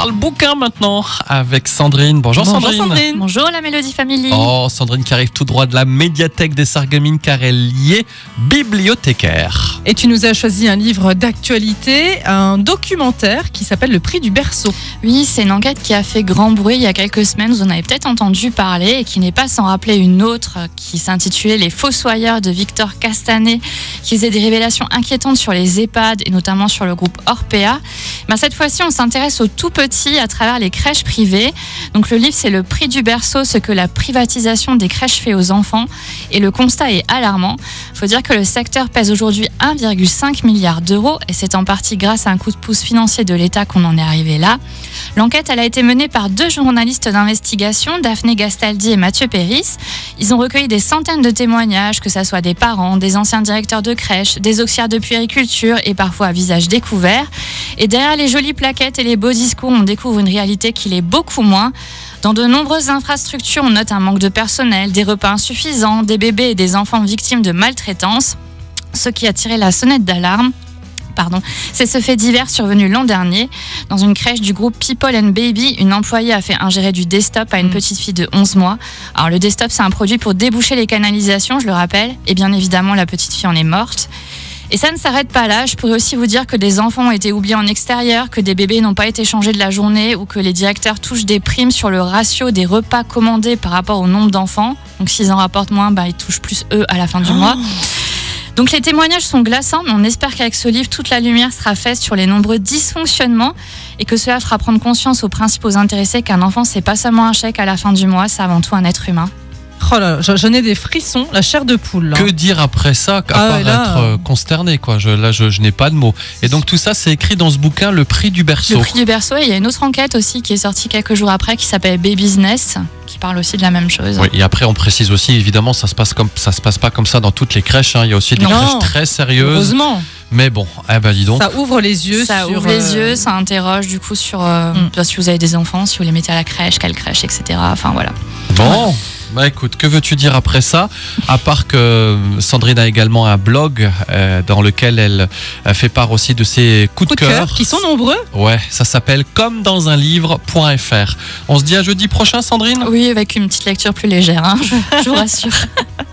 parle bouquin maintenant avec Sandrine. Bonjour, Sandrine. Bonjour la Mélodie Family. Oh, Sandrine qui arrive tout droit de la médiathèque des Sarreguemines car elle y est bibliothécaire. Et tu nous as choisi un livre d'actualité, un documentaire qui s'appelle Le prix du berceau. Oui, c'est une enquête qui a fait grand bruit il y a quelques semaines. Vous en avez peut-être entendu parler et qui n'est pas sans rappeler une autre qui s'intitulait Les Fossoyeurs de Victor Castanet, qui faisait des révélations inquiétantes sur les EHPAD et notamment sur le groupe Orpea. Ben, cette fois-ci, on s'intéresse aux tout petits à travers les crèches privées. Donc le livre, c'est le prix du berceau, ce que la privatisation des crèches fait aux enfants. Et le constat est alarmant. Il faut dire que le secteur pèse aujourd'hui 1,5 milliard d'euros et c'est en partie grâce à un coup de pouce financier de l'État qu'on en est arrivé là. L'enquête, elle a été menée par deux journalistes d'investigation, Daphné Gastaldi et Mathieu Péris. Ils ont recueilli des centaines de témoignages, que ce soit des parents, des anciens directeurs de crèches, des auxiliaires de puériculture et parfois à visage découvert. Et derrière les jolies plaquettes et les beaux discours, on découvre une réalité qui l'est beaucoup moins. Dans de nombreuses infrastructures, on note un manque de personnel, des repas insuffisants, des bébés et des enfants victimes de maltraitance. Ce qui a tiré la sonnette d'alarme, Pardon. C'est ce fait divers survenu l'an dernier. Dans une crèche du groupe People and Baby, une employée a fait ingérer du desktop à une petite fille de 11 mois. Alors le desktop, c'est un produit pour déboucher les canalisations, je le rappelle. Et bien évidemment, la petite fille en est morte. Et ça ne s'arrête pas là. Je pourrais aussi vous dire que des enfants ont été oubliés en extérieur, que des bébés n'ont pas été changés de la journée ou que les directeurs touchent des primes sur le ratio des repas commandés par rapport au nombre d'enfants. Donc s'ils en rapportent moins, bah, ils touchent plus eux à la fin du mois. Donc les témoignages sont glaçants, mais on espère qu'avec ce livre, toute la lumière sera faite sur les nombreux dysfonctionnements et que cela fera prendre conscience aux principaux intéressés qu'un enfant, c'est pas seulement un chèque à la fin du mois, c'est avant tout un être humain. Oh là, là, j'en ai des frissons, la chair de poule. là. Que dire après ça, à Ah part là, être euh, consterné quoi. Je, là, je, je n'ai pas de mots. Et donc tout ça, c'est écrit dans ce bouquin, Le prix du Le berceau. prix du berceau, et il y a une autre enquête aussi qui est sortie quelques jours après qui s'appelle Baby Business, qui parle aussi de la même chose. Oui, et après on précise aussi évidemment ça se passe comme ça se passe pas comme ça dans toutes les crèches hein. il y a aussi des Non. crèches très sérieuses Heureusement, mais bon eh ben dis donc ça ouvre les yeux ça sur ouvre les euh, yeux, ça interroge du coup sur euh, Mm. si vous avez des enfants, si vous les mettez à la crèche, quelle crèche, etc. Enfin voilà. bon bah écoute que veux-tu dire après ça? À part que Sandrine a également un blog euh, dans lequel elle euh, fait part aussi de ses coups de coups de cœur cœur qui sont nombreux. ouais ça s'appelle comme dans un livre.fr on se dit à jeudi prochain Sandrine? Oui, avec une petite lecture plus légère, hein, je, je vous rassure.